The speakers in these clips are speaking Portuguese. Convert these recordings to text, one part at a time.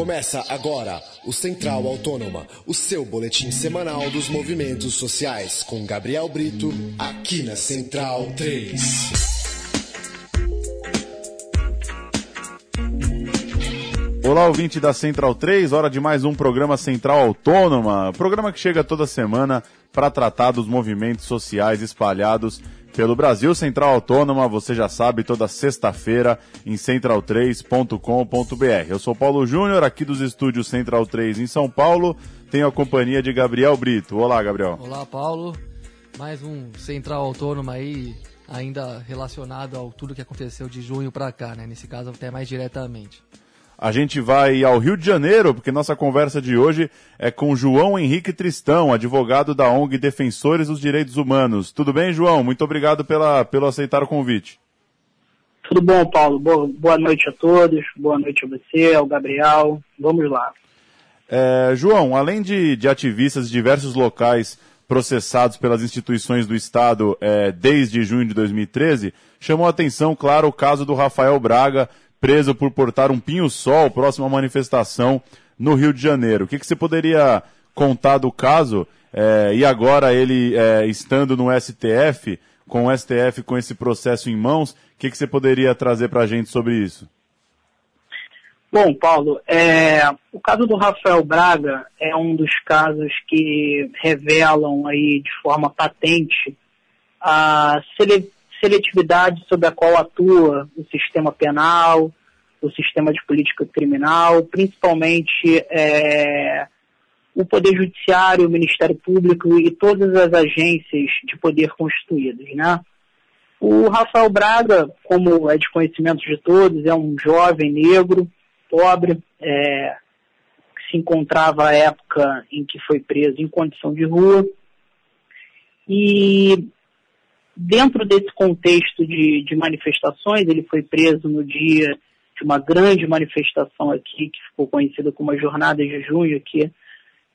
Começa agora o Central Autônoma, o seu boletim semanal dos movimentos sociais, com Gabriel Brito, aqui na Central 3. Olá, ouvinte da Central 3, hora de mais um programa Central Autônoma, programa que chega toda semana para tratar dos movimentos sociais espalhados pelo Brasil Central Autônoma, você já sabe, toda sexta-feira em central3.com.br. Eu sou Paulo Júnior, aqui dos estúdios Central 3 em São Paulo, tenho a companhia de Gabriel Brito. Olá, Gabriel. Olá, Paulo. Mais um Central Autônoma aí, ainda relacionado ao tudo que aconteceu de junho para cá, né? Nesse caso, até mais diretamente. A gente vai ao Rio de Janeiro, porque nossa conversa de hoje é com João Henrique Tristão, advogado da ONG Defensores dos Direitos Humanos. Tudo bem, João? Muito obrigado pela, pelo aceitar o convite. Tudo bom, Paulo? Boa, boa noite a todos. Boa noite a você, ao Gabriel. Vamos lá. É, João, além de, de ativistas de diversos locais processados pelas instituições do Estado é, desde junho de 2013, chamou a atenção, claro, o caso do Rafael Braga, preso por portar um pinho-sol próximo à manifestação no Rio de Janeiro. O que, que você poderia contar do caso? É, e agora ele é, estando no STF, com o STF com esse processo em mãos, o que, que você poderia trazer para a gente sobre isso? Bom, Paulo, é, o caso do Rafael Braga é um dos casos que revelam aí de forma patente a seletividade sobre a qual atua o sistema penal, o sistema de política criminal, principalmente é, o Poder Judiciário, o Ministério Público e todas as agências de poder constituídas. Né? O Rafael Braga, como é de conhecimento de todos, é um jovem negro, pobre, é, que se encontrava à época em que foi preso em condição de rua. E dentro desse contexto de, de manifestações, ele foi preso no dia de uma grande manifestação aqui, que ficou conhecida como a Jornada de Junho, aqui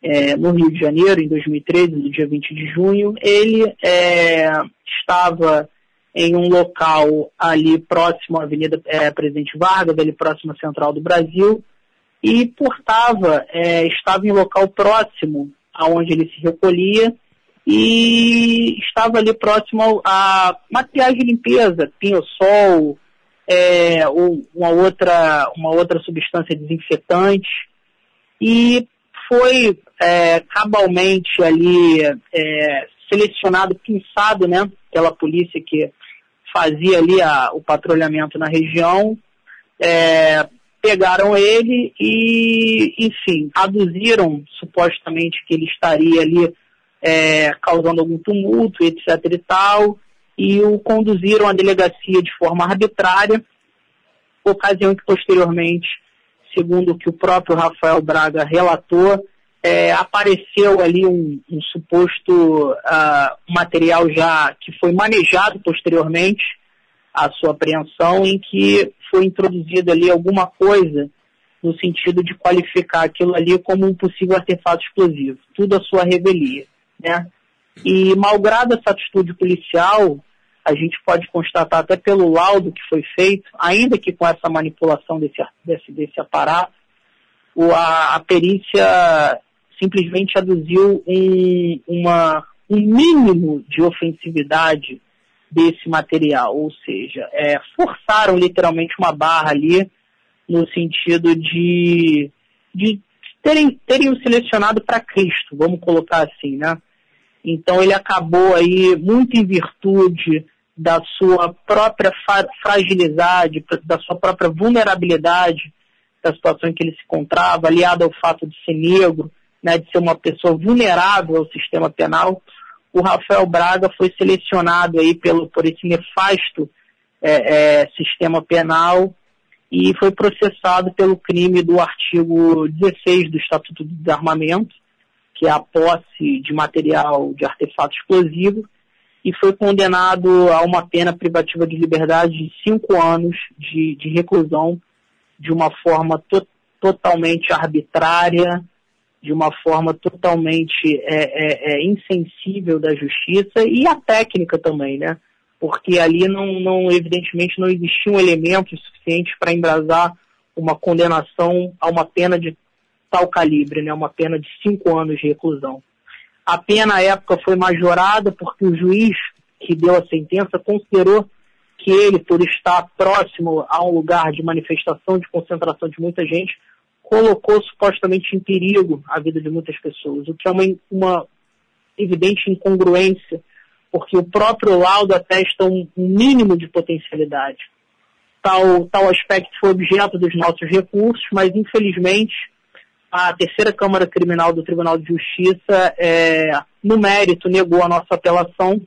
é, no Rio de Janeiro, em 2013, no dia 20 de junho. Ele é, estava em um local ali próximo à Avenida é, Presidente Vargas, ali próximo à Central do Brasil, e portava, é, estava em local próximo aonde ele se recolhia, e estava ali próximo a materiais de limpeza, pinho-sol, é, uma, outra, uma outra substância desinfetante, e foi é, cabalmente ali é, selecionado, pinçado, né, pela polícia que fazia ali a, o patrulhamento na região, é, pegaram ele e, enfim, aduziram supostamente que ele estaria ali é, causando algum tumulto, etc e tal, e o conduziram à delegacia de forma arbitrária, ocasião que posteriormente, segundo o que o próprio Rafael Braga relatou, é, apareceu ali um, um suposto uh, material já que foi manejado posteriormente à sua apreensão, em que foi introduzida ali alguma coisa no sentido de qualificar aquilo ali como um possível artefato explosivo, tudo a sua revelia. Né? E, malgrado essa atitude policial, a gente pode constatar até pelo laudo que foi feito, ainda que com essa manipulação desse, desse, desse aparato, o, a, a perícia simplesmente aduziu um, uma, um mínimo de ofensividade desse material, ou seja, é, forçaram literalmente uma barra ali no sentido de, de terem, terem selecionado para Cristo, vamos colocar assim, né? Então ele acabou aí, muito em virtude da sua própria fragilidade, da sua própria vulnerabilidade, da situação em que ele se encontrava, aliado ao fato de ser negro, né, de ser uma pessoa vulnerável ao sistema penal, o Rafael Braga foi selecionado aí pelo, por esse nefasto é, é, sistema penal e foi processado pelo crime do artigo 16 do Estatuto do Desarmamento, que é a posse de material de artefato explosivo, e foi condenado a uma pena privativa de liberdade de cinco anos de, de reclusão de uma forma to totalmente arbitrária, de uma forma totalmente é, é, é, insensível da justiça e a técnica também, né? Porque ali não, não evidentemente não existiam elementos suficientes para embrasar uma condenação a uma pena de tal calibre, né, uma pena de cinco anos de reclusão. A pena à época foi majorada porque o juiz que deu a sentença considerou que ele, por estar próximo a um lugar de manifestação, de concentração de muita gente, colocou supostamente em perigo a vida de muitas pessoas, o que é uma, uma evidente incongruência, porque o próprio laudo atesta um, mínimo de potencialidade. Tal, tal aspecto foi objeto dos nossos recursos, mas infelizmente a terceira Câmara Criminal do Tribunal de Justiça, é, no mérito, negou a nossa apelação,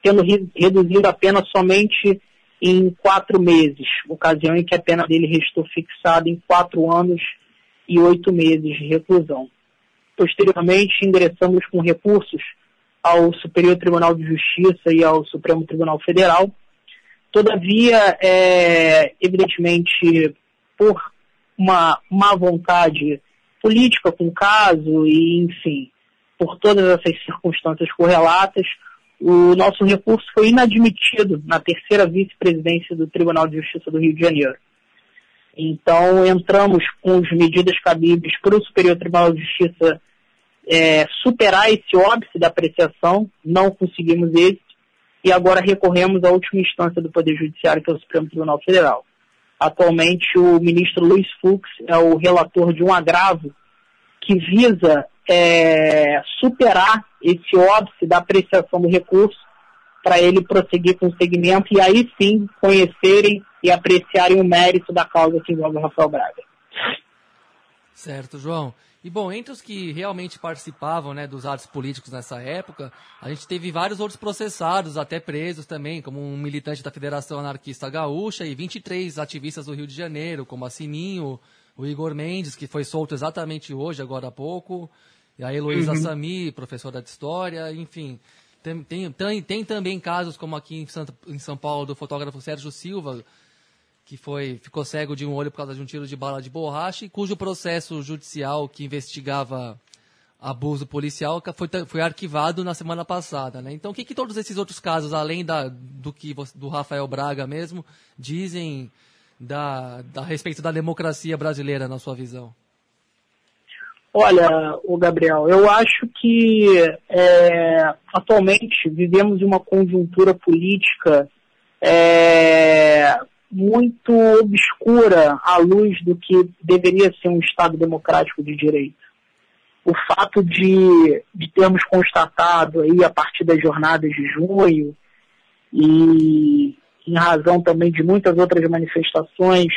tendo reduzido a pena somente em quatro meses, ocasião em que a pena dele restou fixada em quatro anos e oito meses de reclusão. Posteriormente, ingressamos com recursos ao Superior Tribunal de Justiça e ao Supremo Tribunal Federal. Todavia, é, evidentemente, por uma má vontade política com o caso e, enfim, por todas essas circunstâncias correlatas, o nosso recurso foi inadmitido na terceira vice-presidência do Tribunal de Justiça do Rio de Janeiro. Então, entramos com as medidas cabíveis para o Superior Tribunal de Justiça é, superar esse óbice da apreciação, não conseguimos esse, e agora recorremos à última instância do Poder Judiciário, que é o Supremo Tribunal Federal. Atualmente, o ministro Luiz Fux é o relator de um agravo que visa é, superar esse óbice da apreciação do recurso para ele prosseguir com o segmento e aí sim conhecerem e apreciarem o mérito da causa que envolve o Rafael Braga. Certo, João. E bom, entre os que realmente participavam né, dos atos políticos nessa época, a gente teve vários outros processados, até presos também, como um militante da Federação Anarquista Gaúcha e 23 ativistas do Rio de Janeiro, como a Sininho, o Igor Mendes, que foi solto exatamente hoje, agora há pouco, e a Heloísa uhum. Sami, professora de História, enfim. Tem, tem, tem, tem, também casos, como aqui em, Santa, em São Paulo, do fotógrafo Sérgio Silva, que foi ficou cego de um olho por causa de um tiro de bala de borracha e cujo processo judicial que investigava abuso policial foi, foi arquivado na semana passada, né? Então, o que, que todos esses outros casos, além da, do que do Rafael Braga mesmo, dizem da, da respeito da democracia brasileira na sua visão? Olha, o Gabriel, eu acho que é, atualmente vivemos uma conjuntura política é, muito obscura à luz do que deveria ser um Estado democrático de direito. O fato de, de termos constatado aí a partir das jornadas de junho e em razão também de muitas outras manifestações,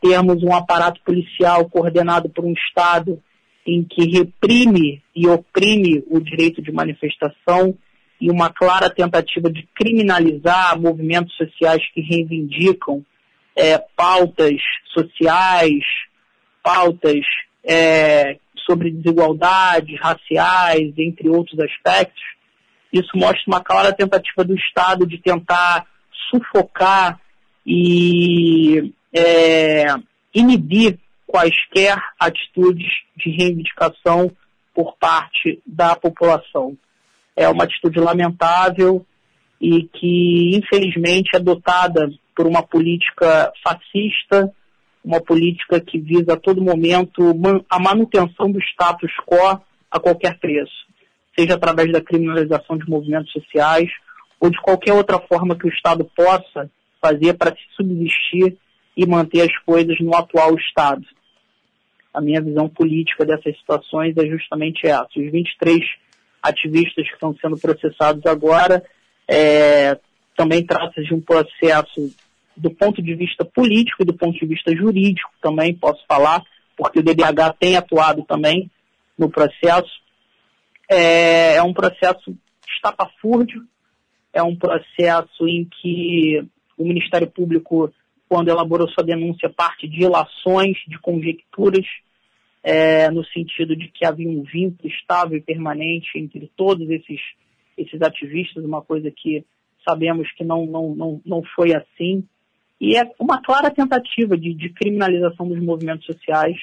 termos um aparato policial coordenado por um Estado em que reprime e oprime o direito de manifestação e uma clara tentativa de criminalizar movimentos sociais que reivindicam é, pautas sociais, pautas é, sobre desigualdades raciais, entre outros aspectos, isso mostra uma clara tentativa do Estado de tentar sufocar e é, inibir quaisquer atitudes de reivindicação por parte da população é uma atitude lamentável e que, infelizmente, é dotada por uma política fascista, uma política que visa a todo momento a manutenção do status quo a qualquer preço, seja através da criminalização de movimentos sociais ou de qualquer outra forma que o Estado possa fazer para se subsistir e manter as coisas no atual Estado. A minha visão política dessas situações é justamente essa. Os 23 ativistas que estão sendo processados agora. É, também trata-se de um processo do ponto de vista político do ponto de vista jurídico também, posso falar, porque o DBH tem atuado também no processo. É, é um processo estapafúrdio, é um processo em que o Ministério Público, quando elaborou sua denúncia, parte de ilações, de conjecturas, é, no sentido de que havia um vínculo estável e permanente entre todos esses, esses ativistas, uma coisa que sabemos que não, não, não, não foi assim. E é uma clara tentativa de, de criminalização dos movimentos sociais.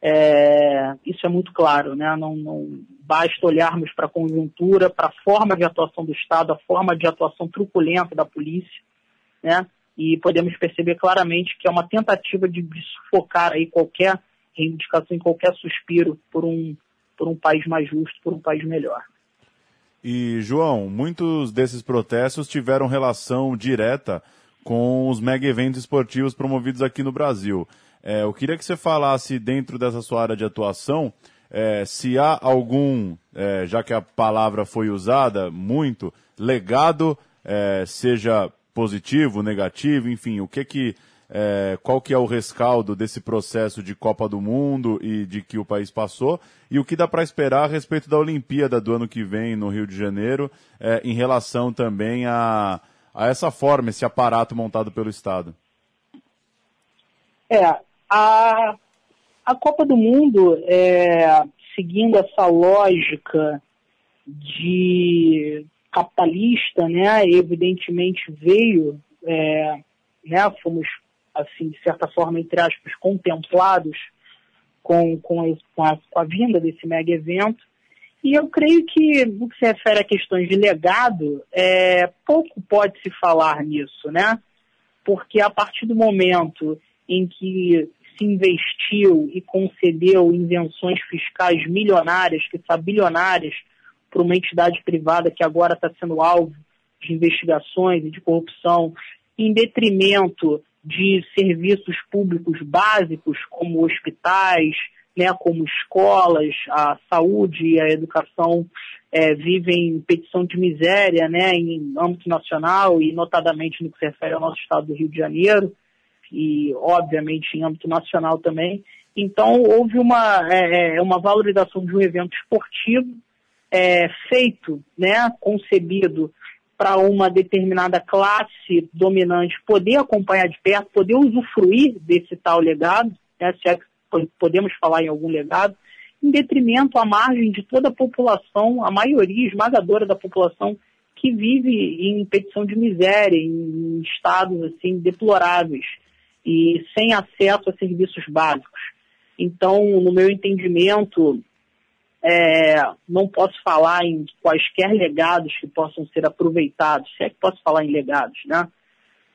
É, isso é muito claro, né? não, não basta olharmos para a conjuntura, para a forma de atuação do Estado, a forma de atuação truculenta da polícia, né? e podemos perceber claramente que é uma tentativa de, de sufocar aí qualquer reivindicação, qualquer suspiro por um, por um país mais justo, por um país melhor. E, João, muitos desses protestos tiveram relação direta com os mega eventos esportivos promovidos aqui no Brasil. É, eu queria que você falasse, dentro dessa sua área de atuação, é, se há algum, é, já que a palavra foi usada muito, legado, é, seja positivo, negativo, enfim, o que que é, qual que é o rescaldo desse processo de Copa do Mundo e de que o país passou e o que dá para esperar a respeito da Olimpíada do ano que vem no Rio de Janeiro, é, em relação também a, a essa forma, esse aparato montado pelo Estado. É, a, a Copa do Mundo, é, seguindo essa lógica de capitalista, né, evidentemente veio, é, né, fomos assim, de certa forma, entre aspas, contemplados com, com, a, com, a, com a vinda desse mega evento. E eu creio que, no que se refere a questões de legado, é, pouco pode se falar nisso, né? Porque a partir do momento em que se investiu e concedeu invenções fiscais milionárias, que são bilionárias, para uma entidade privada que agora está sendo alvo de investigações e de corrupção, em detrimento de serviços públicos básicos, como hospitais, né, como escolas, a saúde e a educação é, vivem petição de miséria né, em âmbito nacional e notadamente no que se refere ao nosso estado do Rio de Janeiro e obviamente em âmbito nacional também. Então houve uma, é, é uma valorização de um evento esportivo é, feito, né, concebido para uma determinada classe dominante poder acompanhar de perto, poder usufruir desse tal legado, né, se é que podemos falar em algum legado, em detrimento à margem de toda a população, a maioria esmagadora da população que vive em petição de miséria, em estados assim deploráveis e sem acesso a serviços básicos. Então, no meu entendimento, é, não posso falar em quaisquer legados que possam ser aproveitados, se é que posso falar em legados, né?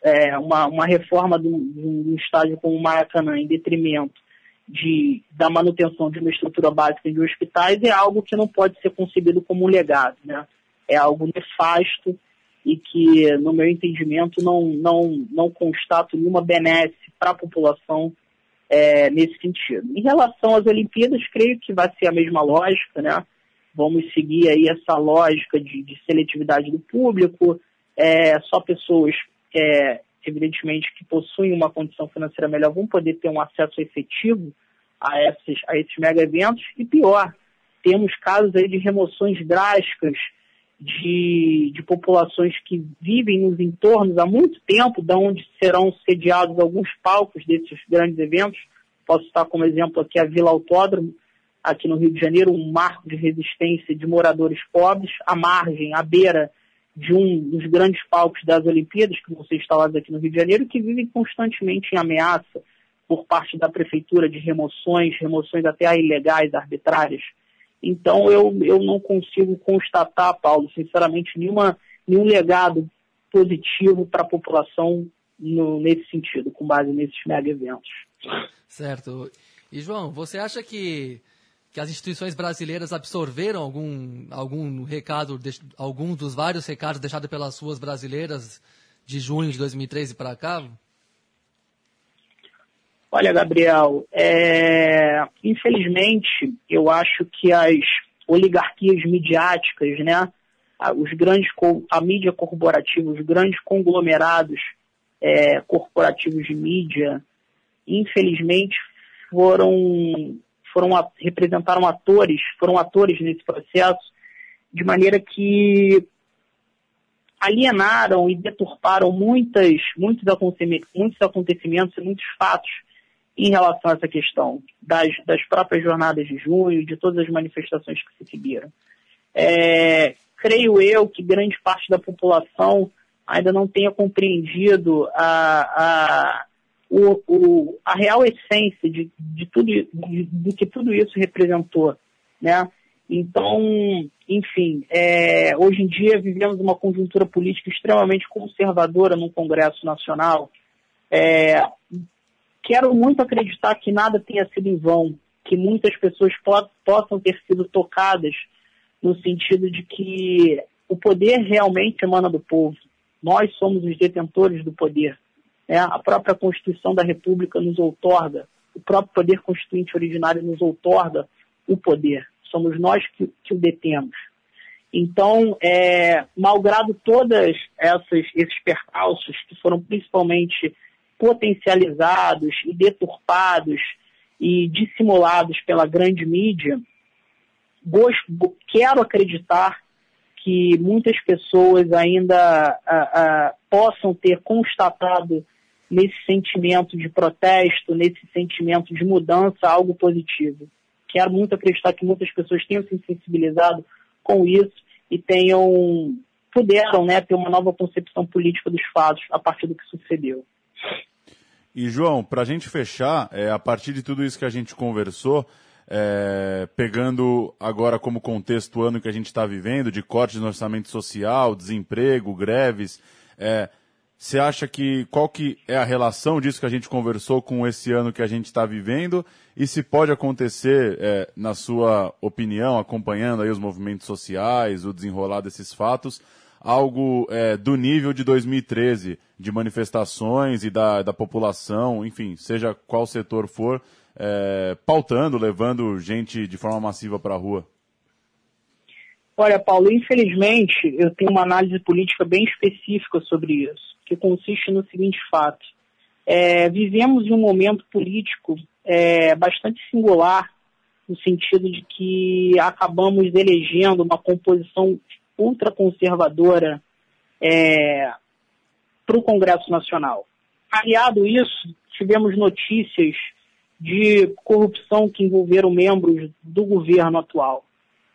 É, uma, uma reforma de um, estádio como o Maracanã em detrimento de, da manutenção de uma estrutura básica de hospitais é algo que não pode ser concebido como um legado, né? É algo nefasto e que, no meu entendimento, não, não, não constato nenhuma benesse para a população é, nesse sentido. Em relação às Olimpíadas, creio que vai ser a mesma lógica, né? Vamos seguir aí essa lógica de, de seletividade do público, é, só pessoas, é, evidentemente, que possuem uma condição financeira melhor vão poder ter um acesso efetivo a esses, a esses mega eventos, e pior, temos casos aí de remoções drásticas de, de populações que vivem nos entornos há muito tempo, de onde serão sediados alguns palcos desses grandes eventos. Posso citar como exemplo aqui a Vila Autódromo, aqui no Rio de Janeiro, um marco de resistência de moradores pobres, à margem, à beira de um dos grandes palcos das Olimpíadas, que vão ser instalados aqui no Rio de Janeiro, que vivem constantemente em ameaça por parte da prefeitura de remoções, remoções até ilegais, arbitrárias. Então, eu, eu não consigo constatar, Paulo, sinceramente, nenhuma, nenhum legado positivo para a população no, nesse sentido, com base nesses mega eventos. Certo. E, João, você acha que, que as instituições brasileiras absorveram algum, algum recado, algum dos vários recados deixados pelas ruas brasileiras de junho de 2013 para cá? Olha, Gabriel, é... infelizmente, eu acho que as oligarquias midiáticas, né, os grandes, a mídia corporativa, os grandes conglomerados é, corporativos de mídia, infelizmente, foram, foram representaram atores, foram atores nesse processo, de maneira que alienaram e deturparam muitas, muitos, acontecimentos, muitos acontecimentos e muitos fatos em relação a essa questão das, das próprias jornadas de junho, de todas as manifestações que se seguiram. É, creio eu que grande parte da população ainda não tenha compreendido a, a, o, o, a real essência de, de tudo, de, do que tudo isso representou, né? Então, enfim, é, hoje em dia vivemos uma conjuntura política extremamente conservadora no Congresso Nacional. É, quero muito acreditar que nada tenha sido em vão, que muitas pessoas po possam ter sido tocadas no sentido de que o poder realmente emana do povo. Nós somos os detentores do poder. Né? A própria Constituição da República nos outorga, o próprio poder constituinte originário nos outorga o poder. Somos nós que, que o detemos. Então, é, malgrado todas essas, esses percalços que foram principalmente potencializados e deturpados e dissimulados pela grande mídia, gosto, quero acreditar que muitas pessoas ainda possam ter constatado nesse sentimento de protesto, nesse sentimento de mudança, algo positivo. Quero muito acreditar que muitas pessoas tenham se sensibilizado com isso e tenham puderam né, ter uma nova concepção política dos fatos a partir do que sucedeu. E João, para a gente fechar, é, a partir de tudo isso que a gente conversou, é, pegando agora como contexto o ano que a gente está vivendo, de cortes no orçamento social, desemprego, greves, é, você acha que qual que é a relação disso que a gente conversou com esse ano que a gente está vivendo? E se pode acontecer, é, na sua opinião, acompanhando aí os movimentos sociais, o desenrolar desses fatos, algo é, do nível de 2013, de manifestações e da, da população, enfim, seja qual setor for, é, pautando, levando gente de forma massiva para a rua? Olha, Paulo, infelizmente eu tenho uma análise política bem específica sobre isso, que consiste no seguinte fato. É, vivemos em um momento político é, bastante singular, no sentido de que acabamos elegendo uma composição ultraconservadora é, para o Congresso Nacional. Aliado isso, tivemos notícias de corrupção que envolveram membros do governo atual.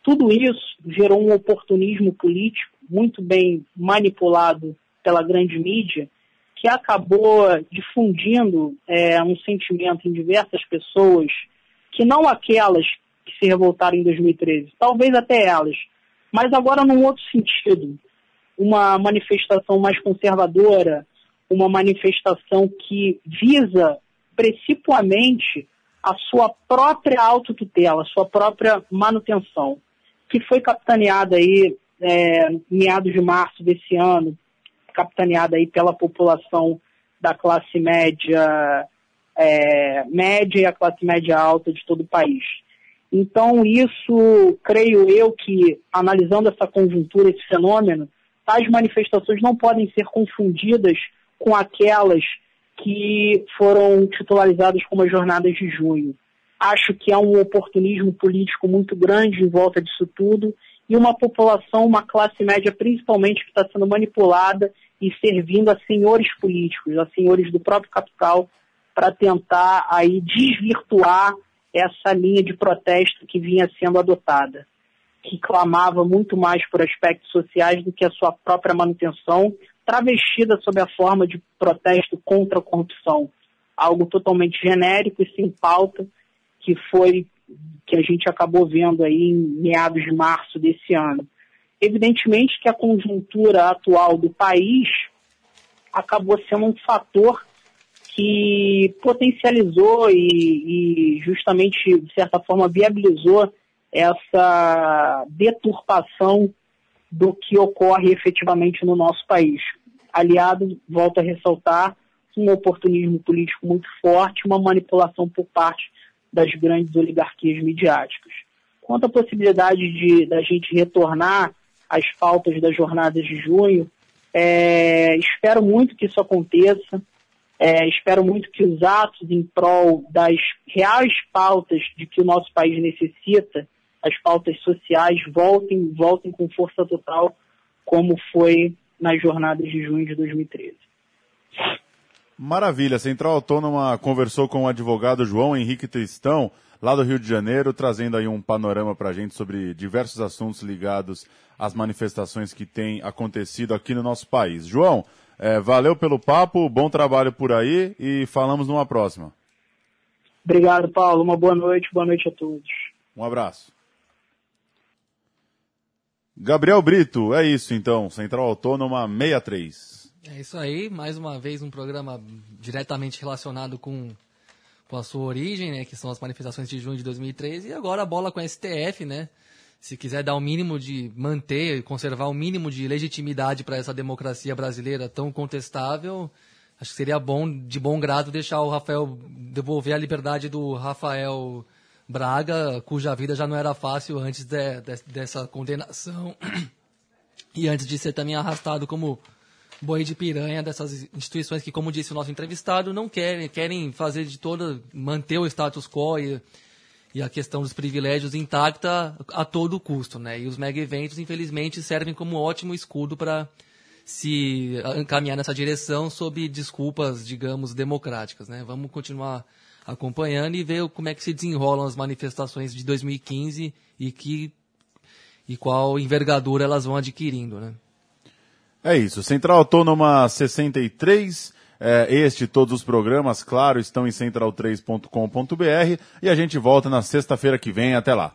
Tudo isso gerou um oportunismo político muito bem manipulado pela grande mídia, que acabou difundindo é, um sentimento em diversas pessoas, que não aquelas que se revoltaram em 2013, talvez até elas, mas agora num outro sentido. Uma manifestação mais conservadora, uma manifestação que visa principalmente a sua própria autotutela, a sua própria manutenção, que foi capitaneada aí é, meados de março desse ano, capitaneada aí pela população da classe média é, média e a classe média alta de todo o país. Então, isso, creio eu que, analisando essa conjuntura, esse fenômeno, tais manifestações não podem ser confundidas com aquelas que foram titularizadas como as jornadas de junho. Acho que há um oportunismo político muito grande em volta disso tudo e uma população, uma classe média principalmente, que está sendo manipulada e servindo a senhores políticos, a senhores do próprio capital, para tentar aí desvirtuar essa linha de protesto que vinha sendo adotada, que clamava muito mais por aspectos sociais do que a sua própria manutenção, travestida sob a forma de protesto contra a corrupção. Algo totalmente genérico e sem pauta, que foi que a gente acabou vendo aí em meados de março desse ano. Evidentemente que a conjuntura atual do país acabou sendo um fator que potencializou e, e, justamente, de certa forma, viabilizou essa deturpação do que ocorre efetivamente no nosso país. Aliado, volto a ressaltar, um oportunismo político muito forte, uma manipulação por parte das grandes oligarquias midiáticas. Quanto à possibilidade de da gente retornar às pautas das jornadas de junho, é, espero muito que isso aconteça. É, espero muito que os atos em prol das reais pautas de que o nosso país necessita, as pautas sociais, voltem, voltem com força total, como foi nas jornadas de junho de 2013. Maravilha. A Central Autônoma conversou com o advogado João Henrique Tristão, lá do Rio de Janeiro, trazendo aí um panorama para a gente sobre diversos assuntos ligados às manifestações que têm acontecido aqui no nosso país. João, é, valeu pelo papo, bom trabalho por aí e falamos numa próxima. Obrigado, Paulo. Uma boa noite, boa noite a todos. Um abraço. Gabriel Brito, é isso então, Central Autônoma 63. É isso aí, mais uma vez um programa diretamente relacionado com, com a sua origem, né, que são as manifestações de junho de 2013, e agora a bola com a STF, né? Se quiser dar o mínimo de manter, conservar o mínimo de legitimidade para essa democracia brasileira tão contestável, acho que seria bom, de bom grado, deixar o Rafael devolver a liberdade do Rafael Braga, cuja vida já não era fácil antes de, de, dessa condenação. E antes de ser também arrastado como boi de piranha dessas instituições que, como disse o nosso entrevistado, não querem, querem fazer de toda, manter o status quo e, e a questão dos privilégios intacta a todo custo, né? E os mega eventos, infelizmente, servem como ótimo escudo para se encaminhar nessa direção sob desculpas, digamos, democráticas, né? Vamos continuar acompanhando e ver como é que se desenrolam as manifestações de 2015 e que e qual envergadura elas vão adquirindo, né? É isso. Central Autônoma 63. É, este e todos os programas, claro, estão em central3.com.br e a gente volta na sexta-feira que vem. Até lá.